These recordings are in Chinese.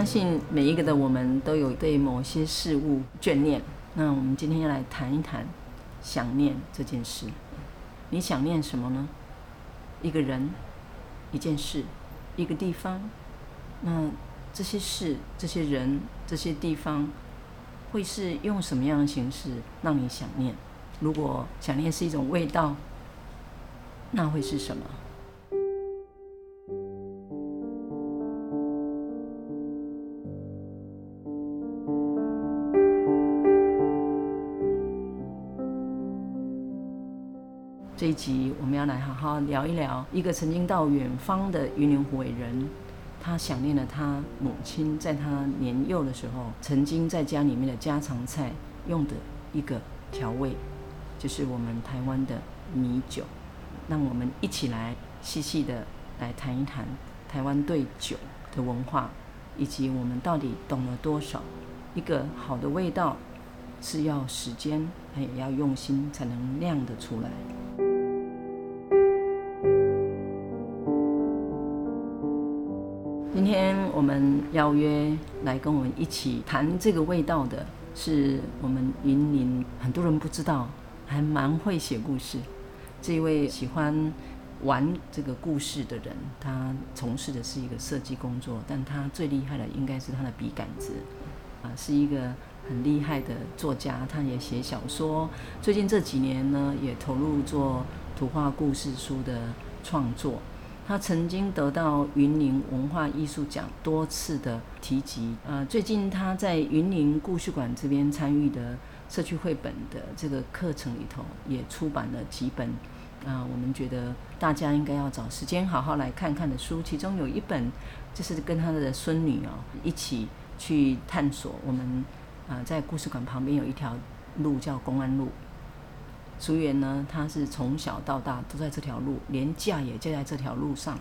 相信每一个的我们都有对某些事物眷恋。那我们今天要来谈一谈想念这件事。你想念什么呢？一个人、一件事、一个地方。那这些事、这些人、这些地方，会是用什么样的形式让你想念？如果想念是一种味道，那会是什么？集我们要来好好聊一聊一个曾经到远方的云林虎尾人，他想念了他母亲在他年幼的时候曾经在家里面的家常菜用的一个调味，就是我们台湾的米酒。让我们一起来细细的来谈一谈台湾对酒的文化，以及我们到底懂了多少。一个好的味道是要时间，也要用心才能酿得出来。今天我们邀约来跟我们一起谈这个味道的，是我们云林很多人不知道，还蛮会写故事。这位喜欢玩这个故事的人，他从事的是一个设计工作，但他最厉害的应该是他的笔杆子，啊，是一个很厉害的作家，他也写小说。最近这几年呢，也投入做图画故事书的创作。他曾经得到云林文化艺术奖多次的提及。呃，最近他在云林故事馆这边参与的社区绘本的这个课程里头，也出版了几本。啊、呃，我们觉得大家应该要找时间好好来看看的书。其中有一本就是跟他的孙女哦一起去探索。我们啊、呃，在故事馆旁边有一条路叫公安路。淑媛呢，他是从小到大都在这条路，连嫁也嫁在这条路上。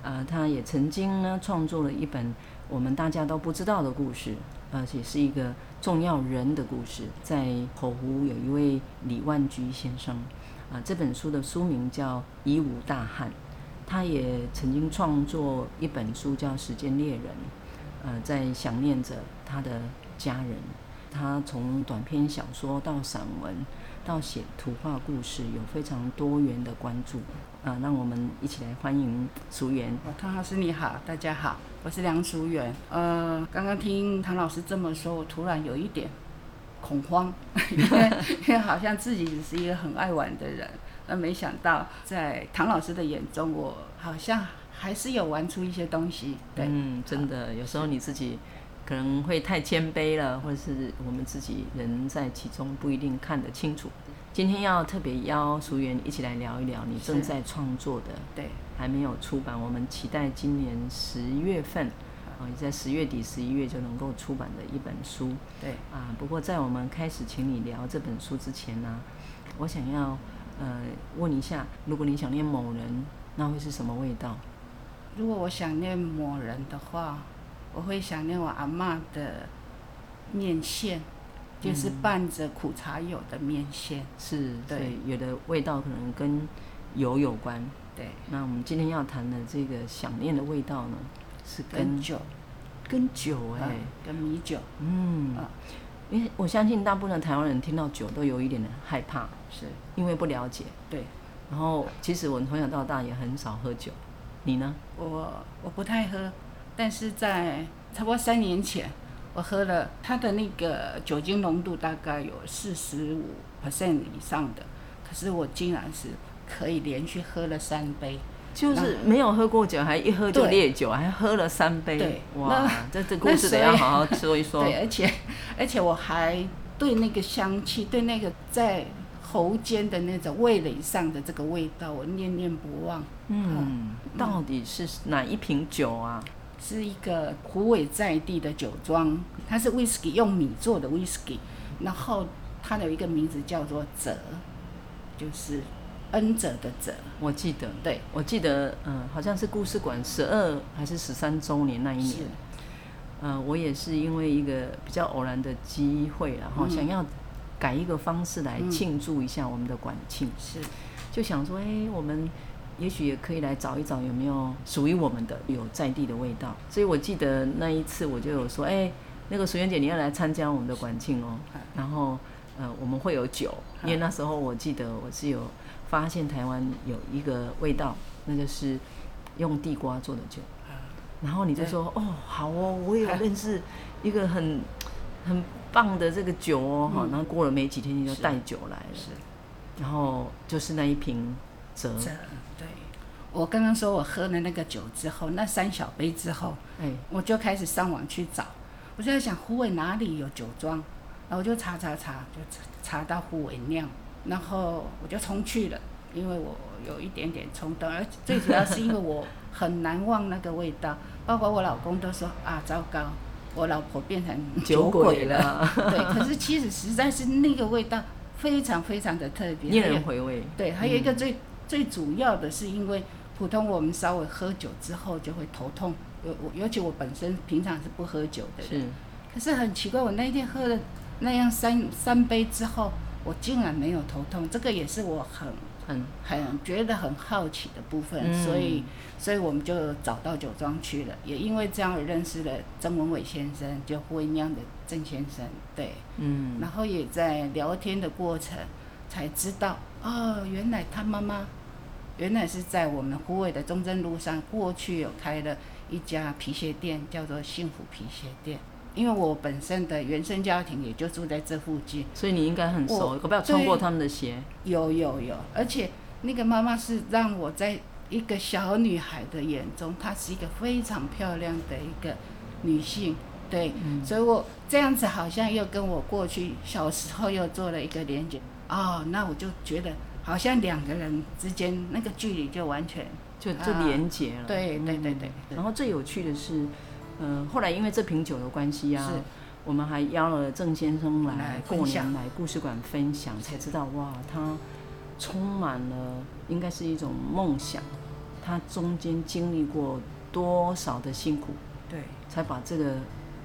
呃，他也曾经呢创作了一本我们大家都不知道的故事，而且是一个重要人的故事。在口湖有一位李万居先生，啊、呃，这本书的书名叫《以武大汉》。他也曾经创作一本书叫《时间猎人》，呃，在想念着他的家人。他从短篇小说到散文。到写图画故事，有非常多元的关注啊！让我们一起来欢迎淑媛。唐老师你好，大家好，我是梁淑媛。呃，刚刚听唐老师这么说，我突然有一点恐慌，因为 因为好像自己只是一个很爱玩的人，那没想到在唐老师的眼中，我好像还是有玩出一些东西。对，嗯，真的，有时候你自己。可能会太谦卑了，或者是我们自己人在其中不一定看得清楚。今天要特别邀淑媛一起来聊一聊你正在创作的，对，还没有出版，我们期待今年十月份，啊，也在十月底、十一月就能够出版的一本书，对，啊，不过在我们开始请你聊这本书之前呢，我想要呃问一下，如果你想念某人，那会是什么味道？如果我想念某人的话。我会想念我阿妈的面线，就是拌着苦茶油的面线。是，对，有的味道可能跟油有关。对，那我们今天要谈的这个想念的味道呢，是跟，跟酒，跟酒哎、欸，跟米酒，嗯，因为我相信大部分台湾人听到酒都有一点点害怕，是。因为不了解。对，然后其实我从小到大也很少喝酒，你呢？我我不太喝，但是在差不多三年前，我喝了它的那个酒精浓度大概有四十五 percent 以上的，可是我竟然是可以连续喝了三杯。就是没有喝过酒，还一喝就烈酒，还喝了三杯。对，哇，这这故事得要好好说一说。对，而且而且我还对那个香气，对那个在喉间的那种味蕾上的这个味道，我念念不忘。嗯，到底是哪一瓶酒啊？是一个湖尾在地的酒庄，它是 whisky，用米做的 whisky，，然后它有一个名字叫做泽，就是。恩泽的泽，我记得，对，我记得，嗯，好像是故事馆十二还是十三周年那一年，嗯，我也是因为一个比较偶然的机会，然后想要改一个方式来庆祝一下我们的馆庆，是，就想说，哎，我们也许也可以来找一找有没有属于我们的有在地的味道，所以我记得那一次我就有说，哎，那个淑媛姐你要来参加我们的管庆哦，然后，呃，我们会有酒，因为那时候我记得我是有。发现台湾有一个味道，那就是用地瓜做的酒。然后你就说：“哦，好哦，我也有认识一个很很棒的这个酒哦。”哈，然后过了没几天，你就带酒来了。然后就是那一瓶泽。对，我刚刚说我喝了那个酒之后，那三小杯之后，哎，我就开始上网去找。我就在想虎尾哪里有酒庄，然后我就查查查，就查到虎尾酿。然后我就冲去了，因为我有一点点冲动，而最主要是因为我很难忘那个味道，包括我老公都说啊，糟糕，我老婆变成酒鬼了。鬼了对，可是其实实在是那个味道非常非常的特别，令人回味。对，还有一个最、嗯、最主要的是因为普通我们稍微喝酒之后就会头痛，尤尤其我本身平常是不喝酒的人，是，可是很奇怪，我那一天喝了那样三三杯之后。我竟然没有头痛，这个也是我很很很觉得很好奇的部分，嗯、所以所以我们就找到酒庄去了，也因为这样认识了曾文伟先生，就虎尾酿的郑先生，对，嗯，然后也在聊天的过程才知道，哦，原来他妈妈原来是在我们湖尾的中正路上，过去有开了一家皮鞋店，叫做幸福皮鞋店。因为我本身的原生家庭也就住在这附近，所以你应该很熟，可不要穿过他们的鞋。有有有，而且那个妈妈是让我在一个小女孩的眼中，她是一个非常漂亮的一个女性，对，嗯、所以我这样子好像又跟我过去小时候又做了一个连接，哦，那我就觉得好像两个人之间那个距离就完全就就连接了。啊、对对对对，然后最有趣的是。嗯，后来因为这瓶酒的关系啊，我们还邀了郑先生来过年来故事馆分享，才知道哇，他充满了应该是一种梦想，他中间经历过多少的辛苦，对，才把这个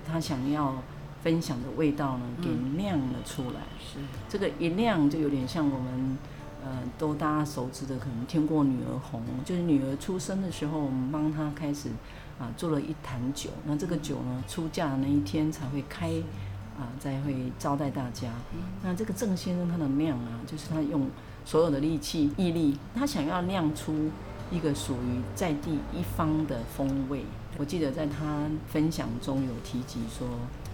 他想要分享的味道呢给酿了出来。是这个一酿就有点像我们呃都大家熟知的，可能听过女儿红，就是女儿出生的时候，我们帮她开始。啊，做了一坛酒，那这个酒呢，出嫁的那一天才会开，啊，才会招待大家。那这个郑先生他的酿啊，就是他用所有的力气、毅力，他想要酿出一个属于在地一方的风味。我记得在他分享中有提及说，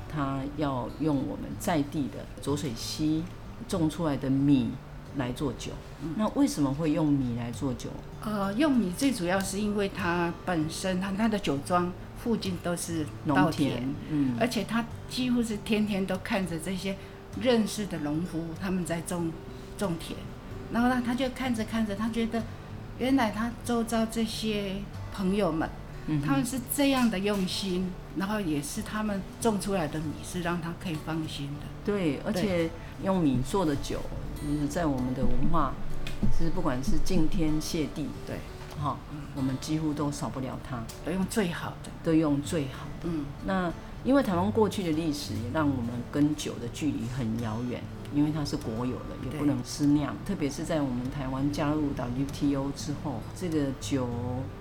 他要用我们在地的浊水溪种出来的米来做酒。那为什么会用米来做酒？呃，用米最主要是因为它本身，它它的酒庄附近都是稻田，嗯，而且他几乎是天天都看着这些认识的农夫他们在种种田，然后呢，他就看着看着，他觉得原来他周遭这些朋友们，嗯，他们是这样的用心，然后也是他们种出来的米是让他可以放心的。对，而且用米做的酒，嗯，在我们的文化。其实不管是敬天谢地，对，哈，我们几乎都少不了它，都用最好的，都用最好的。嗯，那因为台湾过去的历史也让我们跟酒的距离很遥远，因为它是国有的，也不能私酿。特别是在我们台湾加入 WTO 之后，这个酒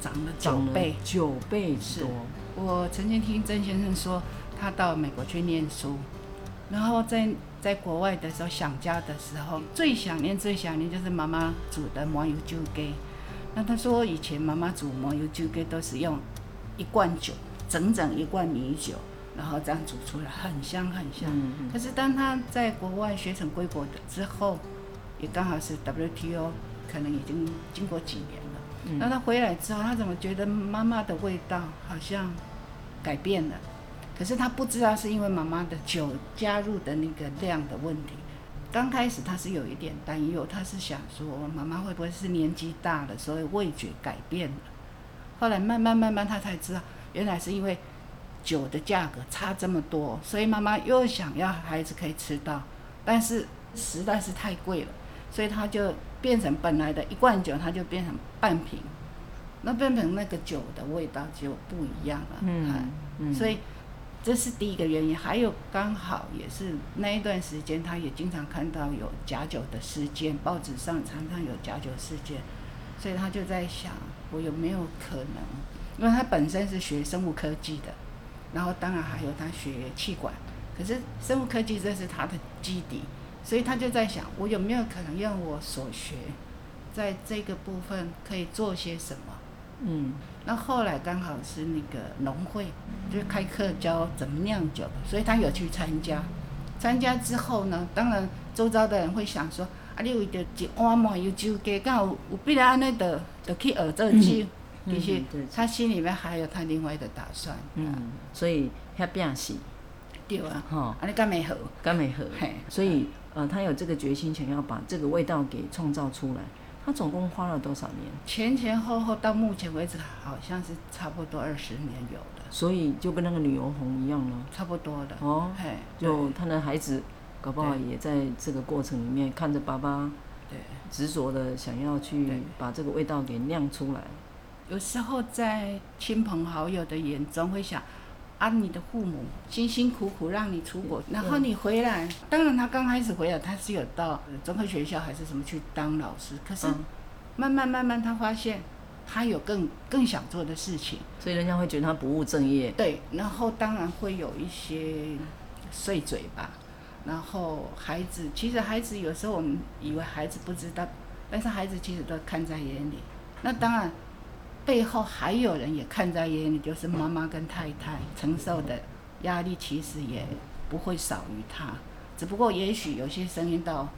涨了九倍，九倍多。我曾经听曾先生说，他到美国去念书，然后在在国外的时候想家的时候，最想念最想念就是妈妈煮的麻油酒鸡。那他说以前妈妈煮麻油酒鸡都是用一罐酒，整整一罐米酒。然后这样煮出来很香很香，嗯嗯，可是当他在国外学成归国的之后，也刚好是 WTO，可能已经经过几年了。嗯、那他回来之后，他怎么觉得妈妈的味道好像改变了？可是他不知道是因为妈妈的酒加入的那个量的问题。刚开始他是有一点担忧，他是想说妈妈会不会是年纪大了，所以味觉改变了？后来慢慢慢慢他才知道，原来是因为。酒的价格差这么多，所以妈妈又想要孩子可以吃到，但是实在是太贵了，所以他就变成本来的一罐酒，他就变成半瓶，那变成那个酒的味道就不一样了。嗯，嗯，所以这是第一个原因。还有刚好也是那一段时间，他也经常看到有假酒的事件，报纸上常常有假酒事件，所以他就在想，我有没有可能？因为他本身是学生物科技的。然后当然还有他学气管，可是生物科技这是他的基底，所以他就在想，我有没有可能用我所学，在这个部分可以做些什么？嗯，那后来刚好是那个农会就开课教怎么酿酒，所以他有去参加。参加之后呢，当然周遭的人会想说，啊，你为着一碗麻油酒鸡，刚好有必然安尼的，就去学做酒。其实他心里面还有他另外的打算，嗯，所以他变是，对啊，哈，啊你干没好，干没好，嘿，所以呃，他有这个决心，想要把这个味道给创造出来。他总共花了多少年？前前后后到目前为止，好像是差不多二十年有的。所以就跟那个旅游红一样呢，差不多的哦，嘿，就他的孩子，搞不好也在这个过程里面看着爸爸，对，执着的想要去把这个味道给酿出来。有时候在亲朋好友的眼中会想，啊，你的父母辛辛苦苦让你出国，然后你回来，当然他刚开始回来他是有到综合学校还是什么去当老师，可是慢慢慢慢他发现他有更更想做的事情，所以人家会觉得他不务正业。对，然后当然会有一些碎嘴吧，然后孩子其实孩子有时候我们以为孩子不知道，但是孩子其实都看在眼里，那当然。背后还有人也看在眼里，就是妈妈跟太太承受的压力，其实也不会少于他。只不过也许有些声音到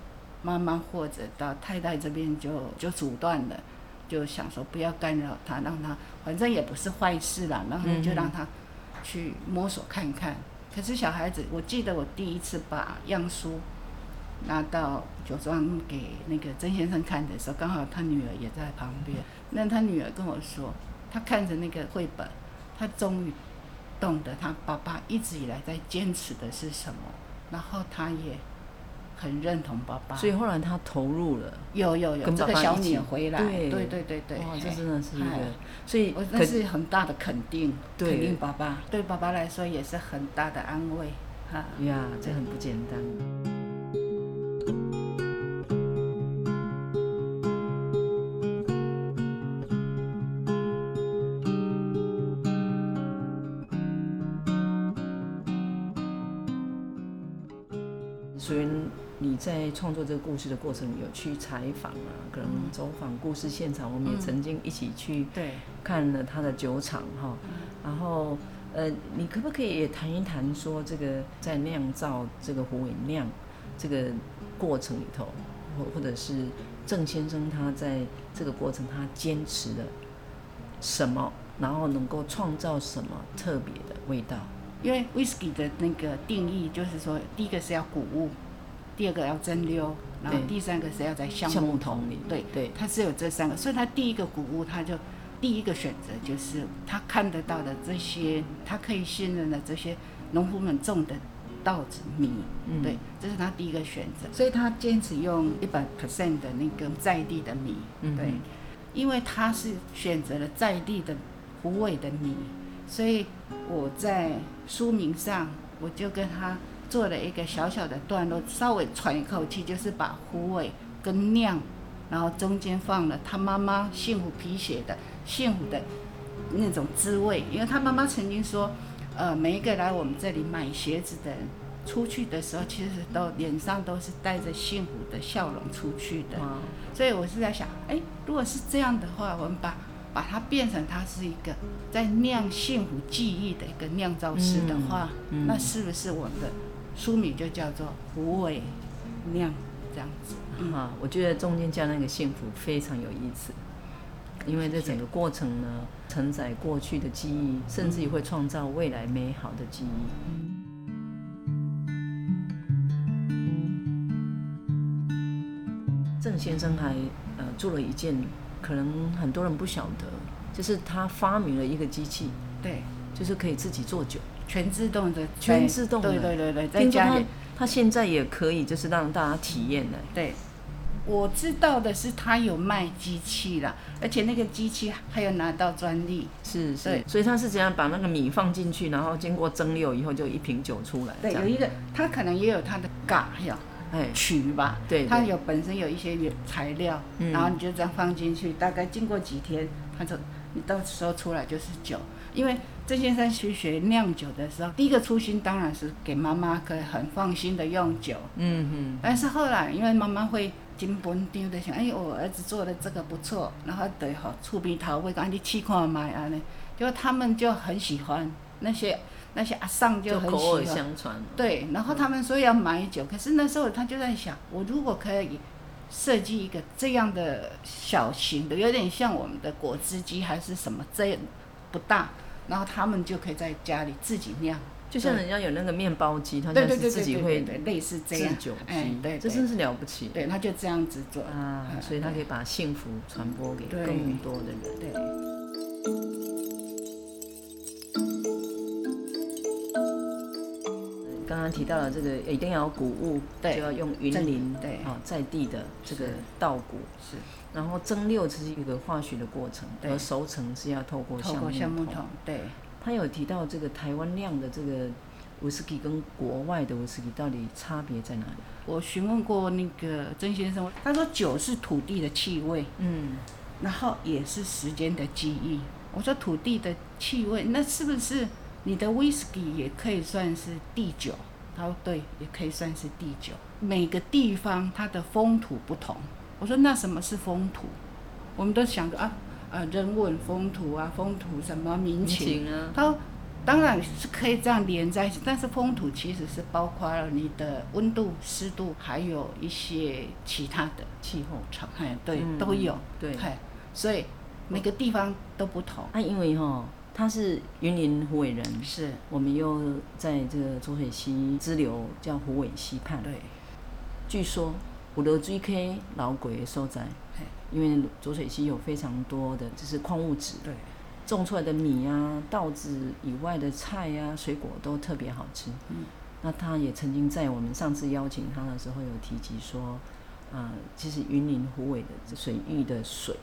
妈妈或者到太太这边就就阻断了，就想说不要干扰他，让他反正也不是坏事啦，然后就让他去摸索看看。可是小孩子，我记得我第一次把样书拿到酒庄给那个曾先生看的时候，刚好他女儿也在旁边。那他女儿跟我说，他看着那个绘本，他终于懂得他爸爸一直以来在坚持的是什么，然后他也很认同爸爸。所以后来他投入了，有有有，这个小女儿回来，对对对对对，哇，这真的是一个，所以那是很大的肯定，肯定爸爸，对爸爸来说也是很大的安慰，哈。呀，这很不简单。在创作这个故事的过程，有去采访啊，可能走访故事现场，我们也曾经一起去看了他的酒厂哈。然后，呃，你可不可以也谈一谈说这个在酿造这个虎尾酿这个过程里头，或或者是郑先生他在这个过程他坚持了什么，然后能够创造什么特别的味道？因为 whisky 的那个定义就是说，第一个是要谷物。第二个要蒸馏，然后第三个是要在橡木桶里。对对，它只有这三个，所以他第一个谷物，他就第一个选择就是他看得到的这些，他可以信任的这些农夫们种的稻子米。嗯，对，这是他第一个选择。所以他坚持用一百 percent 的那个在地的米。嗯，对，因为他是选择了在地的虎尾的米，所以我在书名上我就跟他。做了一个小小的段落，稍微喘一口气，就是把虎尾跟酿，然后中间放了他妈妈幸福皮鞋的幸福的那种滋味，因为他妈妈曾经说，呃，每一个来我们这里买鞋子的人，出去的时候其实都脸上都是带着幸福的笑容出去的，所以我是在想，哎，如果是这样的话，我们把把它变成它是一个在酿幸福记忆的一个酿造师的话，嗯嗯、那是不是我们的书名就叫做虎尾酿这样子？嗯、哈，我觉得中间加那个幸福非常有意思，因为这整个过程呢，承载过去的记忆，甚至于会创造未来美好的记忆。郑先生还呃做了一件可能很多人不晓得，就是他发明了一个机器，对，就是可以自己做酒，全自动的，全自动的，对对对对，在家里，他现在也可以就是让大家体验的。对，我知道的是他有卖机器了，而且那个机器还有拿到专利，是是，所以他是怎样把那个米放进去，然后经过蒸馏以后就一瓶酒出来。对，有一个他可能也有他的嘎呀。哎，曲吧，对，它有本身有一些原材料，嗯、然后你就这样放进去，大概经过几天，它就你到时候出来就是酒。因为郑先生去学酿酒的时候，第一个初心当然是给妈妈可以很放心的用酒，嗯嗯哼。但是后来因为妈妈会金本丢的想，哎，我儿子做的这个不错，然后对哈，醋鼻桃味，赶紧去看买啊呢，就他们就很喜欢那些。那些阿桑就很喜欢，口耳相传。对，然后他们说要买酒，嗯、可是那时候他就在想，我如果可以设计一个这样的小型的，有点像我们的果汁机还是什么，这样不大，然后他们就可以在家里自己酿，就像人家有那个面包机，他就是自己会类似这样制酒机，对，这真是了不起。对，他就这样子做啊，所以他可以把幸福传播给更多的人。对。刚刚提到了这个一定要有谷物，对就要用云林对啊在地的这个稻谷是，然后蒸馏是一个化学的过程，而熟成是要透过橡木桶。木对，他有提到这个台湾酿的这个威士忌跟国外的威士忌到底差别在哪里？我询问过那个曾先生，他说酒是土地的气味，嗯，然后也是时间的记忆。我说土地的气味，那是不是？你的威士忌也可以算是地酒，他说对，也可以算是地酒。每个地方它的风土不同。我说那什么是风土？我们都想着啊啊人文风土啊，风土什么民情，啊。他说当然是可以这样连在一起，但是风土其实是包括了你的温度、湿度，还有一些其他的气候场，哎，对，嗯、都有。对，所以每个地方都不同。那、啊、因为哈。他是云林虎尾人，是我们又在这个浊水溪支流叫虎尾溪畔。对，据说五六 GK 老鬼所在，嘿因为浊水溪有非常多的就是矿物质，对，种出来的米啊、稻子以外的菜啊、水果都特别好吃。嗯，那他也曾经在我们上次邀请他的时候有提及说，啊、呃，其实云林虎尾的水域的水。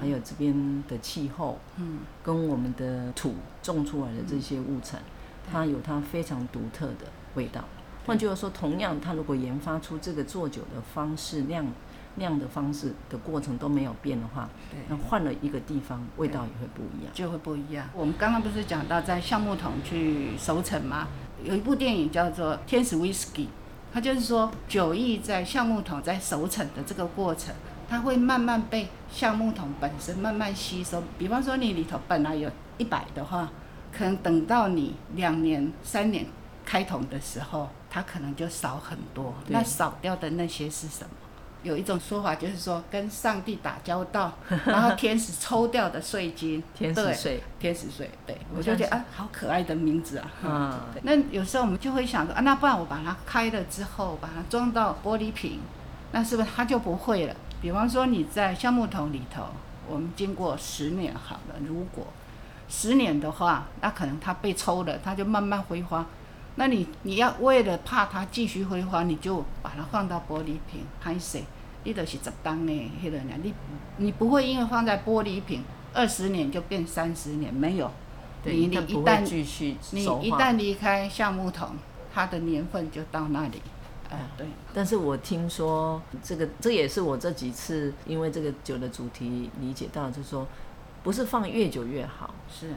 还有这边的气候，嗯，跟我们的土种出来的这些物产，嗯、它有它非常独特的味道。换句话说，同样，它如果研发出这个做酒的方式、酿酿的方式的过程都没有变的话，对，那换了一个地方，味道也会不一样，就会不一样。我们刚刚不是讲到在橡木桶去熟成吗？有一部电影叫做《天使威士忌》，它就是说酒液在橡木桶在熟成的这个过程。它会慢慢被橡木桶本身慢慢吸收。比方说，你里头本来有一百的话，可能等到你两年、三年开桶的时候，它可能就少很多。那少掉的那些是什么？有一种说法就是说，跟上帝打交道，然后天使抽掉的税金。天使税，天使税。对，我就觉得啊，好可爱的名字啊。嗯。那有时候我们就会想说啊，那不然我把它开了之后，把它装到玻璃瓶，那是不是它就不会了？比方说你在橡木桶里头，我们经过十年好了，如果十年的话，那可能它被抽了，它就慢慢挥发。那你你要为了怕它继续挥发，你就把它放到玻璃瓶，拍水，你都是十当呢，迄个你你不会因为放在玻璃瓶二十年就变三十年，没有。对，你你一旦继续你一旦离开橡木桶，它的年份就到那里。哎、啊，对。但是我听说这个，这也是我这几次因为这个酒的主题理解到，就是说，不是放越久越好，是，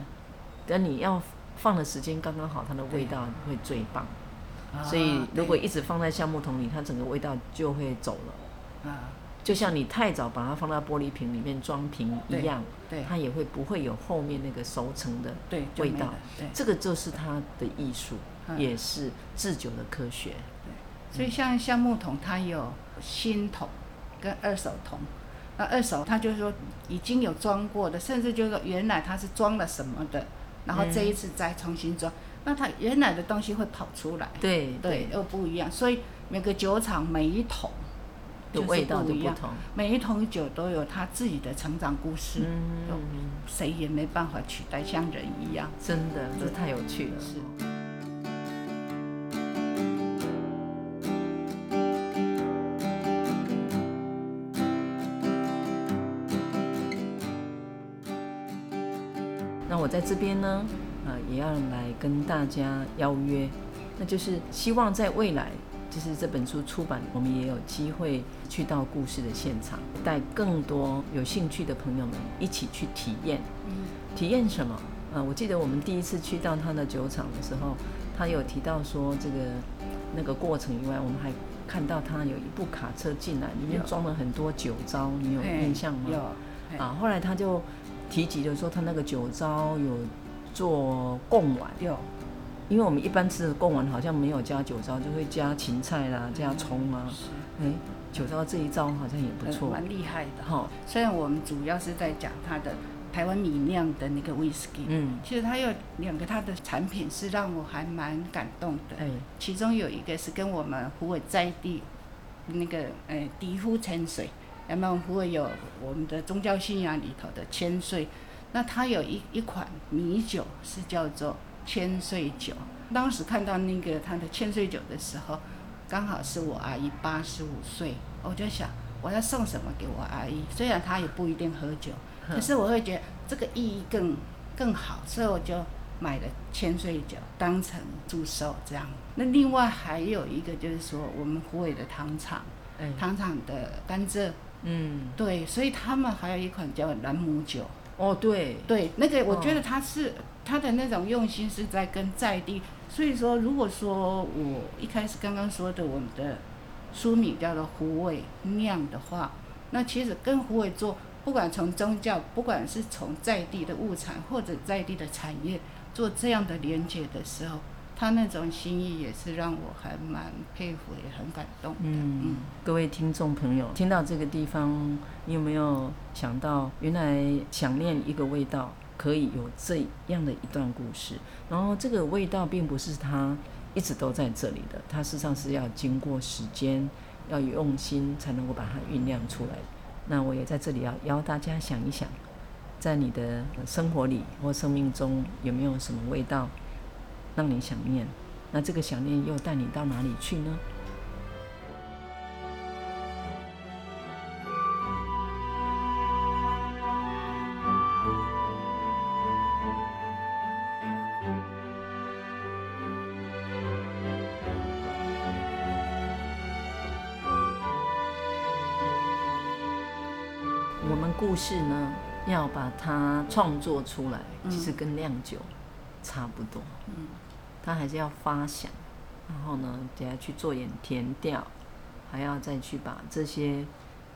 但你要放的时间刚刚好，它的味道会最棒。啊、所以如果一直放在橡木桶里，它整个味道就会走了。啊，就像你太早把它放到玻璃瓶里面装瓶一样，对，对它也会不会有后面那个熟成的味道。对，这个就是它的艺术，嗯、也是制酒的科学。对，所以像橡木桶，它有新桶跟二手桶。那二手，它就是说已经有装过的，甚至就是说原来它是装了什么的，然后这一次再重新装。嗯那它原来的东西会跑出来，对对，又不一样。所以每个酒厂每一桶的味道都不同，每一桶酒都有它自己的成长故事，嗯，谁也没办法取代，像人一样。真的，这太有趣了。是。我在这边呢？啊，也要来跟大家邀约，那就是希望在未来，就是这本书出版，我们也有机会去到故事的现场，带更多有兴趣的朋友们一起去体验。体验什么？啊，我记得我们第一次去到他的酒厂的时候，他有提到说这个那个过程以外，我们还看到他有一部卡车进来，里面装了很多酒糟，你有印象吗？有。啊，后来他就提及的说，他那个酒糟有。做贡丸，有，因为我们一般吃的贡丸好像没有加酒糟，就会加芹菜啦，加葱啊。哎、嗯，酒糟这一招好像也不错，蛮厉害的哈。虽然我们主要是在讲它的台湾米酿的那个威士忌，嗯，其实它有两个它的产品是让我还蛮感动的。哎，其中有一个是跟我们湖尾在地那个呃迪夫千岁，有没有虎尾有我们的宗教信仰里头的千岁。那它有一一款米酒是叫做千岁酒。当时看到那个它的千岁酒的时候，刚好是我阿姨八十五岁，我就想我要送什么给我阿姨。虽然她也不一定喝酒，可是我会觉得这个意义更更好，所以我就买了千岁酒当成祝寿这样。那另外还有一个就是说我们湖北的糖厂，糖厂的甘蔗，嗯，对，所以他们还有一款叫兰姆酒。哦，对对，那个我觉得他是、哦、他的那种用心是在跟在地，所以说如果说我一开始刚刚说的我们的书名叫做虎尾酿的话，那其实跟虎尾做，不管从宗教，不管是从在地的物产或者在地的产业做这样的连接的时候。他那种心意也是让我还蛮佩服，也很感动的。嗯，嗯，各位听众朋友，听到这个地方，你有没有想到，原来想念一个味道可以有这样的一段故事？然后这个味道并不是它一直都在这里的，它事实上是要经过时间，要用心才能够把它酝酿出来。那我也在这里要邀大家想一想，在你的生活里或生命中有没有什么味道？让你想念，那这个想念又带你到哪里去呢？我们故事呢，要把它创作出来，其实跟酿酒差不多。嗯。他还是要发想，然后呢，等下去做点填调，还要再去把这些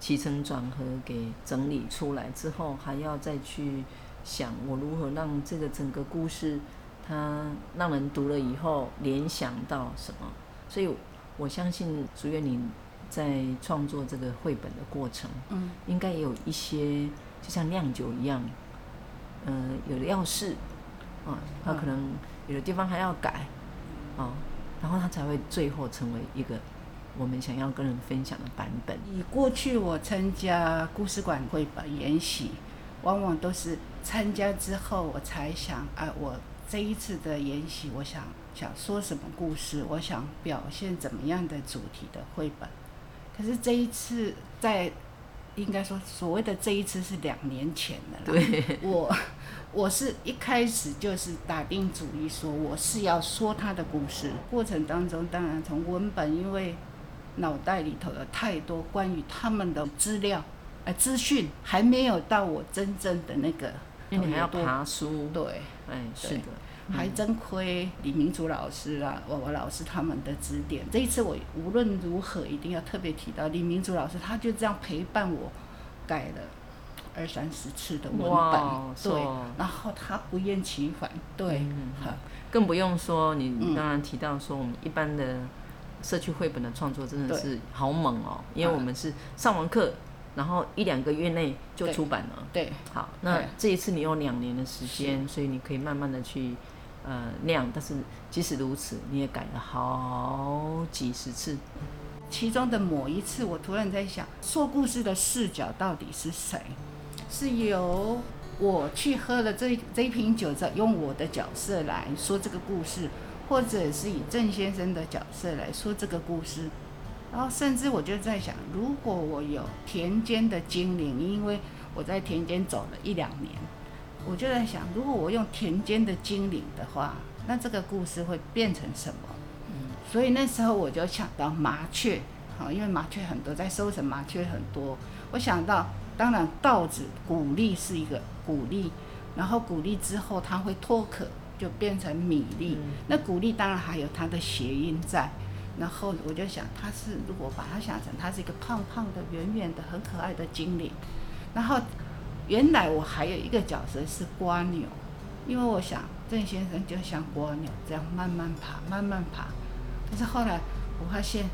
起承转合给整理出来之后，还要再去想我如何让这个整个故事，它让人读了以后联想到什么。所以我相信竹月你在创作这个绘本的过程，嗯，应该也有一些就像酿酒一样，呃，有的要事啊，他可能。有的地方还要改，哦，然后它才会最后成为一个我们想要跟人分享的版本。以过去我参加故事馆绘本研习，往往都是参加之后我才想啊，我这一次的研习，我想想说什么故事，我想表现怎么样的主题的绘本。可是这一次在应该说所谓的这一次是两年前的了。对，我我是一开始就是打定主意说我是要说他的故事。过程当中，当然从文本，因为脑袋里头有太多关于他们的资料，呃，资讯还没有到我真正的那个。因为你还要爬书。对，哎，是的。还真亏李明祖老师啊，我我老师他们的指点。这一次我无论如何一定要特别提到李明祖老师，他就这样陪伴我改了二三十次的文本，对，然后他不厌其烦，对，嗯、更不用说你刚刚提到说我们一般的社区绘本的创作真的是好猛哦，因为我们是上完课，然后一两个月内就出版了，对，对好，那这一次你有两年的时间，所以你可以慢慢的去。呃，那样，但是即使如此，你也改了好几十次。其中的某一次，我突然在想，说故事的视角到底是谁？是由我去喝了这这一瓶酒，再用我的角色来说这个故事，或者是以郑先生的角色来说这个故事。然后，甚至我就在想，如果我有田间的精灵，因为我在田间走了一两年。我就在想，如果我用田间的精灵的话，那这个故事会变成什么？嗯，所以那时候我就想到麻雀，好，因为麻雀很多，在收成麻雀很多。我想到，当然稻子谷粒是一个谷粒，然后谷粒之后它会脱壳，就变成米粒。嗯，那谷粒当然还有它的谐音在。然后我就想，它是如果把它想成它是一个胖胖的、圆圆的、很可爱的精灵，然后。原来我还有一个角色是蜗牛，因为我想郑先生就像蜗牛这样慢慢爬，慢慢爬。可是后来我发现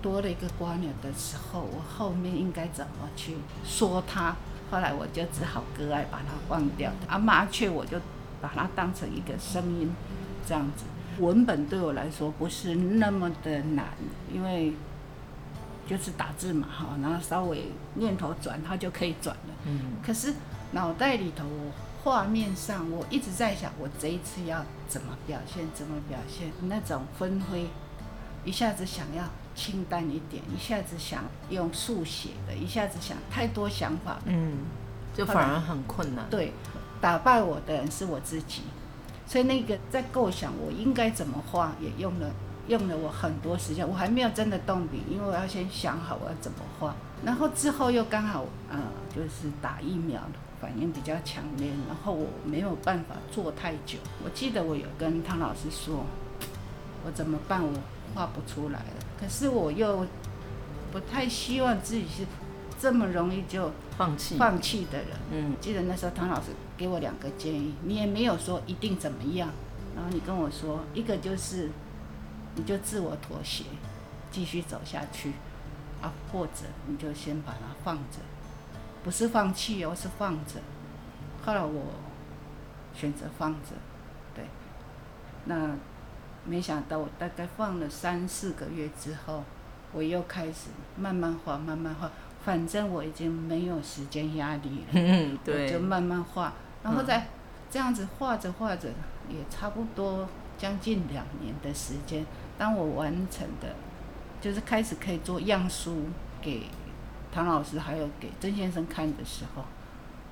多了一个蜗牛的时候，我后面应该怎么去说它？后来我就只好割爱把它忘掉。啊，麻雀我就把它当成一个声音，这样子。文本对我来说不是那么的难，因为。就是打字嘛，哈，然后稍微念头转，它就可以转了。嗯。可是脑袋里头，画面上，我一直在想，我这一次要怎么表现，怎么表现那种分灰，一下子想要清淡一点，一下子想用速写的，一下子想太多想法。嗯。就反而很困难。对，打败我的人是我自己，所以那个在构想我应该怎么画，也用了。用了我很多时间，我还没有真的动笔，因为我要先想好我要怎么画。然后之后又刚好，呃，就是打疫苗反应比较强烈，然后我没有办法做太久。我记得我有跟汤老师说，我怎么办？我画不出来了。可是我又不太希望自己是这么容易就放弃放弃的人。嗯，记得那时候汤老师给我两个建议，你也没有说一定怎么样，然后你跟我说一个就是。你就自我妥协，继续走下去，啊，或者你就先把它放着，不是放弃哦，是放着。后来我选择放着，对。那没想到我大概放了三四个月之后，我又开始慢慢画，慢慢画。反正我已经没有时间压力了，嗯，对，我就慢慢画。然后再这样子画着画着，也差不多将近两年的时间。当我完成的，就是开始可以做样书给唐老师，还有给郑先生看的时候，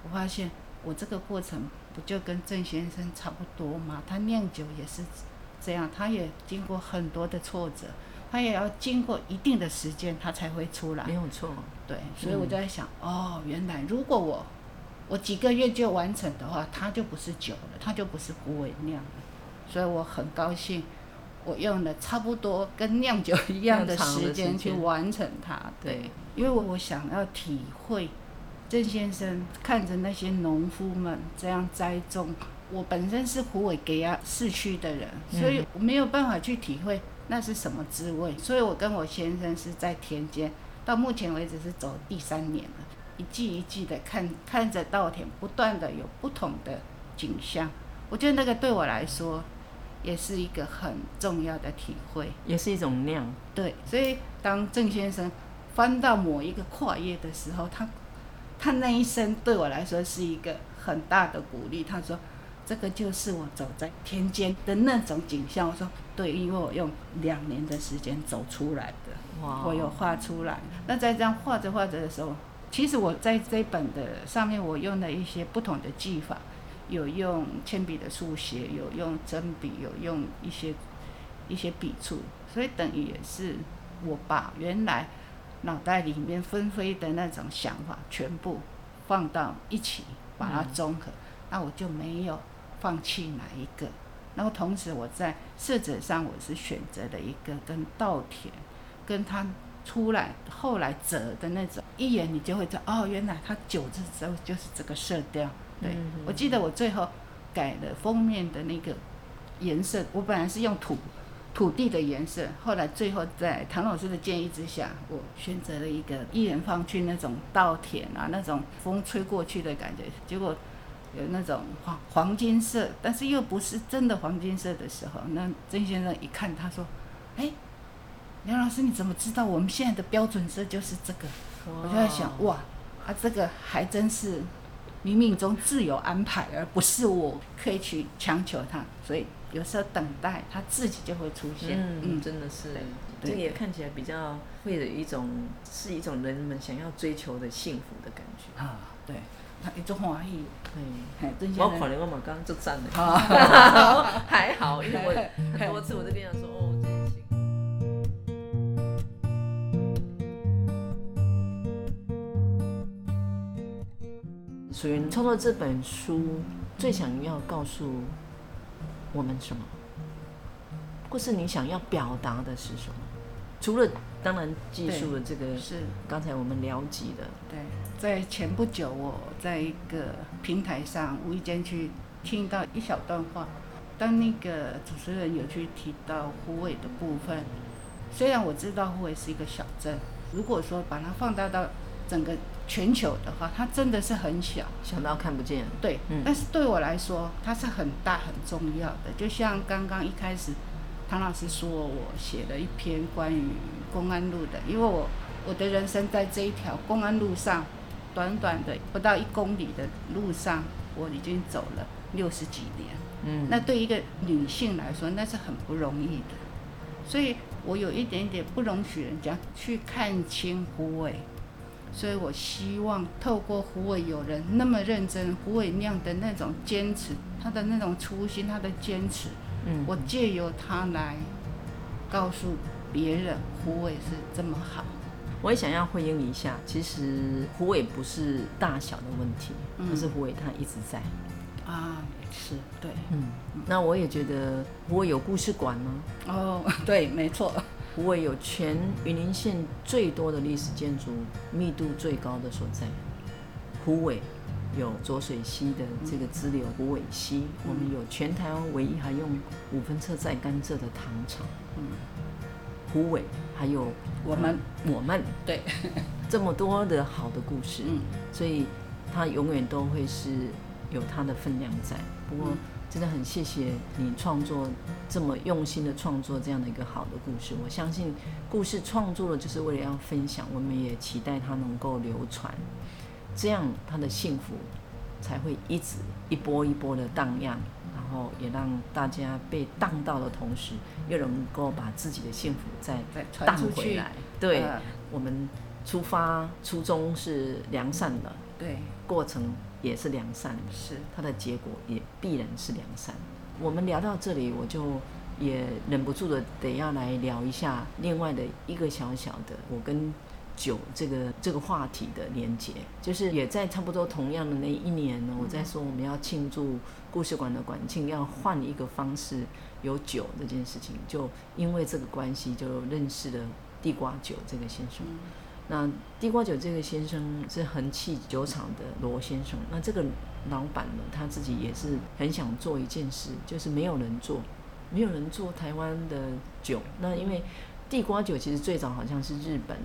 我发现我这个过程不就跟郑先生差不多吗？他酿酒也是这样，他也经过很多的挫折，他也要经过一定的时间，他才会出来。没有错，对，所以我就在想，嗯、哦，原来如果我我几个月就完成的话，他就不是酒了，他就不是虎尾酿了，所以我很高兴。我用了差不多跟酿酒一样的时间去完成它，对，因为我我想要体会郑先生看着那些农夫们这样栽种，我本身是虎尾给啊市区的人，所以我没有办法去体会那是什么滋味，所以我跟我先生是在田间，到目前为止是走第三年了，一季一季的看看着稻田不断的有不同的景象，我觉得那个对我来说。也是一个很重要的体会，也是一种量。对，所以当郑先生翻到某一个跨页的时候，他他那一生对我来说是一个很大的鼓励。他说：“这个就是我走在田间的那种景象。”我说：“对，因为我用两年的时间走出来的，哇，我有画出来。那在这样画着画着的时候，其实我在这本的上面，我用了一些不同的技法，有用铅笔的速写，有用针笔，有用一些一些笔触，所以等于也是我把原来脑袋里面纷飞的那种想法全部放到一起，把它综合。那我就没有放弃哪一个。然后同时我在色泽上，我是选择了一个跟稻田，跟它。出来后来折的那种，一眼你就会知道哦，原来它九字之后就是这个色调。对，嗯、我记得我最后改了封面的那个颜色，我本来是用土土地的颜色，后来最后在唐老师的建议之下，我选择了一个一人放去那种稻田啊，那种风吹过去的感觉，结果有那种黄黄金色，但是又不是真的黄金色的时候，那曾先生一看，他说：“哎。”梁老师，你怎么知道我们现在的标准色就是这个？我就在想，哇，啊，这个还真是冥冥中自有安排，而不是我可以去强求他。所以有时候等待他自己就会出现。嗯，嗯真的是，这个也看起来比较会有一种是一种人们想要追求的幸福的感觉啊。对，一种欢喜。对，我可能我们刚刚就站了，还好，因为我很多次我都跟他说哦。所以你创作这本书最想要告诉我们什么？或是你想要表达的是什么？除了当然技术的这个是刚才我们了解的。对，在前不久我在一个平台上无意间去听到一小段话，当那个主持人有去提到虎尾的部分，虽然我知道虎尾是一个小镇，如果说把它放大到整个。全球的话，它真的是很小，小到看不见。对，嗯、但是对我来说，它是很大很重要的。就像刚刚一开始，唐老师说我写了一篇关于公安路的，因为我我的人生在这一条公安路上，短短的不到一公里的路上，我已经走了六十几年。嗯，那对一个女性来说，那是很不容易的。所以我有一点点不容许人家去看清虎尾。所以我希望透过胡伟友人那么认真，胡伟亮的那种坚持，他的那种初心，他的坚持，嗯，我借由他来告诉别人，胡伟是这么好。我也想要回应一下，其实胡伟不是大小的问题，而是胡伟他一直在。啊，是对，嗯，那我也觉得胡伟有故事馆吗？哦，对，没错。虎尾有全云林县最多的历史建筑密度最高的所在。虎尾有浊水溪的这个支流虎尾溪，我们有全台湾唯一还用五分车载甘蔗的糖厂。嗯，虎尾还有我们我们对 这么多的好的故事，嗯，所以它永远都会是有它的分量在。不过。真的很谢谢你创作这么用心的创作这样的一个好的故事。我相信故事创作了就是为了要分享，我们也期待它能够流传，这样它的幸福才会一直一波一波的荡漾，然后也让大家被荡到的同时，又能够把自己的幸福再荡回来。对，我们出发初衷是良善的，对，过程。也是良善的，是它的结果也必然是良善。我们聊到这里，我就也忍不住的得要来聊一下另外的一个小小的我跟酒这个这个话题的连接，就是也在差不多同样的那一年呢，我在说我们要庆祝故事馆的馆庆，要换一个方式有酒这件事情，就因为这个关系就认识了地瓜酒这个先生。那地瓜酒这个先生是恒器酒厂的罗先生。那这个老板呢，他自己也是很想做一件事，就是没有人做，没有人做台湾的酒。那因为地瓜酒其实最早好像是日本，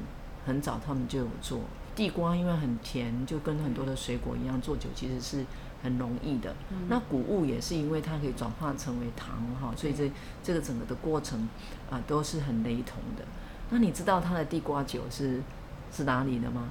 很早他们就有做地瓜，因为很甜，就跟很多的水果一样，做酒其实是很容易的。嗯、那谷物也是因为它可以转化成为糖哈，所以这这个整个的过程啊都是很雷同的。那你知道它的地瓜酒是？是哪里的吗？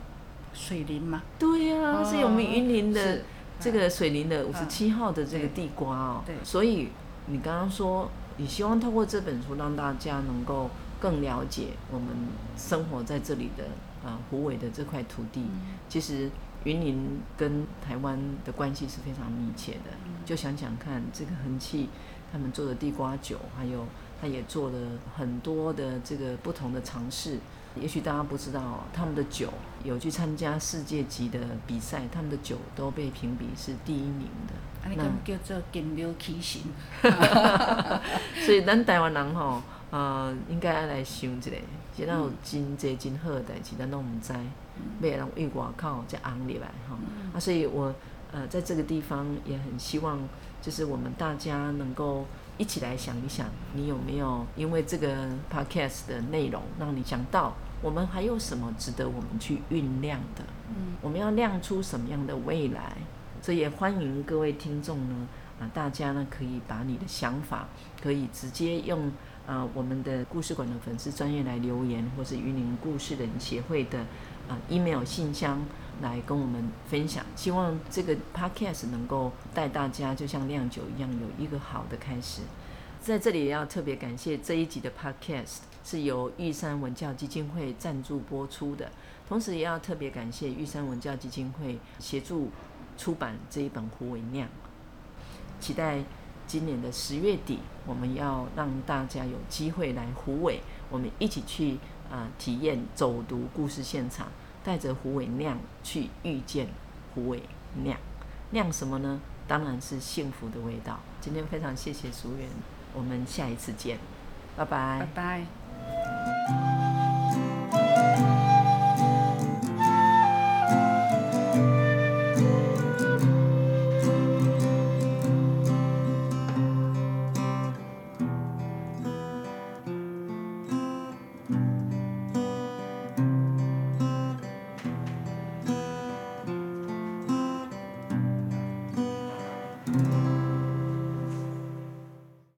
水林吗？对呀、啊，哦、是我们云林的这个水林的五十七号的这个地瓜哦。对，所以你刚刚说，你希望透过这本书让大家能够更了解我们生活在这里的啊湖尾的这块土地。其实云林跟台湾的关系是非常密切的。就想想看，这个恒器他们做的地瓜酒，还有他也做了很多的这个不同的尝试。也许大家不知道，他们的酒有去参加世界级的比赛，他们的酒都被评比是第一名的。那叫做金流起行。所以咱台湾人吼，呃，应该要来想一下，现在有真济真好的代志，咱拢唔知，要人为外口才红入来吼。啊，所以我呃在这个地方也很希望，就是我们大家能够。一起来想一想，你有没有因为这个 podcast 的内容，让你想到我们还有什么值得我们去酝酿的？嗯，我们要酿出什么样的未来？所以也欢迎各位听众呢，啊，大家呢可以把你的想法，可以直接用啊我们的故事馆的粉丝专业来留言，或是云林故事人协会的啊 email 信箱。来跟我们分享，希望这个 podcast 能够带大家，就像酿酒一样，有一个好的开始。在这里也要特别感谢这一集的 podcast 是由玉山文教基金会赞助播出的，同时也要特别感谢玉山文教基金会协助出版这一本《胡伟酿》。期待今年的十月底，我们要让大家有机会来胡伟，我们一起去啊、呃、体验走读故事现场。带着胡伟酿去遇见胡伟酿，酿什么呢？当然是幸福的味道。今天非常谢谢淑媛，我们下一次见，拜拜。拜拜。Thank you.